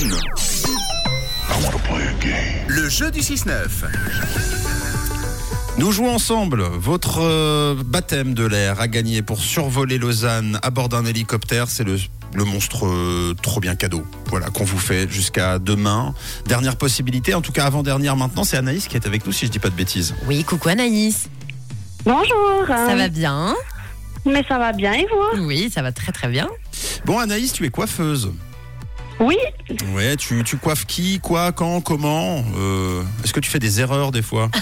une. Le jeu du 6-9. Nous jouons ensemble. Votre euh, baptême de l'air a gagné pour survoler Lausanne à bord d'un hélicoptère. C'est le, le monstre euh, trop bien cadeau. Voilà, qu'on vous fait jusqu'à demain. Dernière possibilité, en tout cas avant-dernière maintenant, c'est Anaïs qui est avec nous, si je dis pas de bêtises. Oui, coucou Anaïs. Bonjour. Ça va bien? Mais ça va bien et vous? Oui, ça va très très bien. Bon, Anaïs, tu es coiffeuse. Oui. Ouais, tu, tu coiffes qui, quoi, quand, comment Euh, Est-ce que tu fais des erreurs des fois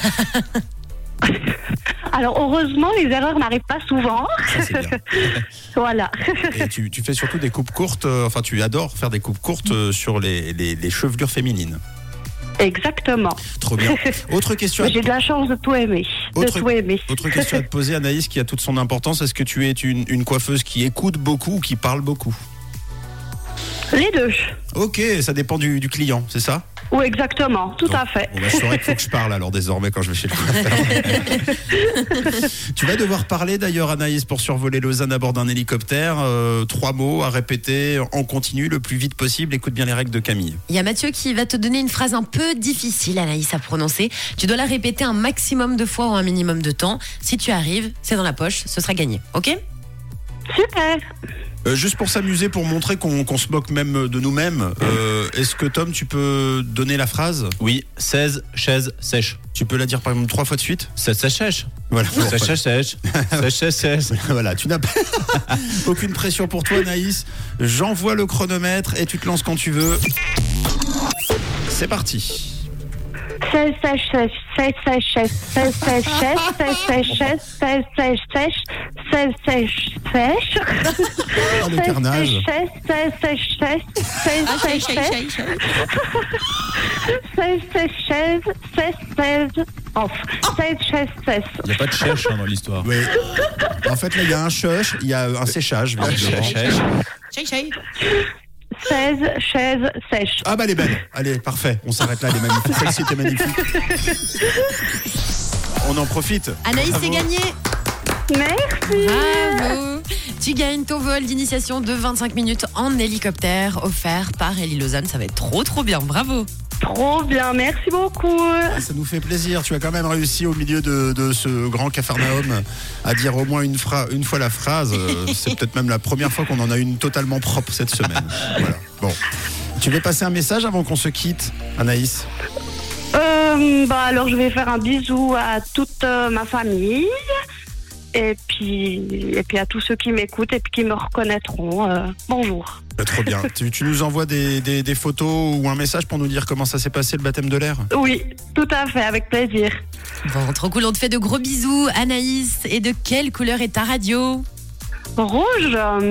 Alors heureusement, les erreurs n'arrivent pas souvent. Ça, bien. Voilà. Et tu, tu fais surtout des coupes courtes, euh, enfin tu adores faire des coupes courtes euh, sur les, les, les chevelures féminines. Exactement. Trop bien. Autre question, J'ai de la chance de tout aimer. Autre- De tout aimer. autre question à te poser, Anaïs, qui a toute son importance. Est-ce que tu es une, une coiffeuse qui écoute beaucoup ou qui parle beaucoup? Les deux. Ok, ça dépend du, du client, c'est ça? Oui, exactement. Tout à fait. Bon, bah, je saurais qu'il faut que je parle alors désormais quand je vais chez le coiffeur. tu vas devoir parler d'ailleurs, Anaïs, pour survoler Lausanne à bord d'un hélicoptère. Euh, trois mots à répéter en continu le plus vite possible. Écoute bien les règles de Camille. Il y a Mathieu qui va te donner une phrase un peu difficile, Anaïs, à prononcer. Tu dois la répéter un maximum de fois ou un minimum de temps. Si tu arrives, c'est dans la poche, ce sera gagné. Ok? Super. Euh, juste pour s'amuser, pour montrer qu'on se moque même de nous-mêmes, euh, est-ce que Tom, tu peux donner la phrase Oui, 16 chaises sèches. Tu peux la dire par exemple trois fois de suite 16 sèches sèches. Voilà. Sèche, sèche, sèche. Sèche, sèche, sèche. Voilà, tu n'as pas aucune pression pour toi, Naïs. J'envoie le chronomètre et tu te lances quand tu veux. C'est parti. 16 sèche sèche 16 sèche sèche 16 sèche sèche 16 sèche sèche 16 sèche sèche 16 sèche sèche Oh, le carnage. 16 sèche sèche 16 sèche sèche 16 sèche 16 16 16 off 16 sèche 16 Il n'y a pas de chèche hein, dans l'histoire. Oui. En fait, là, il y a un chuch, il y a un séchage. visiblement. Chèche, chèche. 16 chaises sèches. Ah bah elle est belle. Allez, parfait. On s'arrête là, elle est magnifique. Celle-ci était magnifique. On en profite. Anaïs, c'est gagné Merci. Bravo Tu gagnes ton vol d'initiation de 25 minutes en hélicoptère offert par Ellie Lausanne. Ça va être trop trop bien. Bravo Trop bien, merci beaucoup. Ah, Ça nous fait plaisir. Tu as quand même réussi au milieu de, de ce grand cafarnaum à dire au moins une, fra- une fois la phrase. Euh, C'est peut-être même la première fois qu'on en a une totalement propre cette semaine. Voilà. Bon. Tu veux passer un message avant qu'on se quitte, Anaïs? Euh, bah alors je vais faire un bisou à toute euh, ma famille et puis et puis à tous ceux qui m'écoutent et puis qui me reconnaîtront. euh, bonjour. Euh, Trop bien. tu, tu nous envoies des, des- des photos ou un message pour nous dire comment ça s'est passé le baptême de l'air? Oui, tout à fait, avec plaisir. Bon, trop cool. On te fait de gros bisous, Anaïs. Et de quelle couleur est ta radio? Rouge.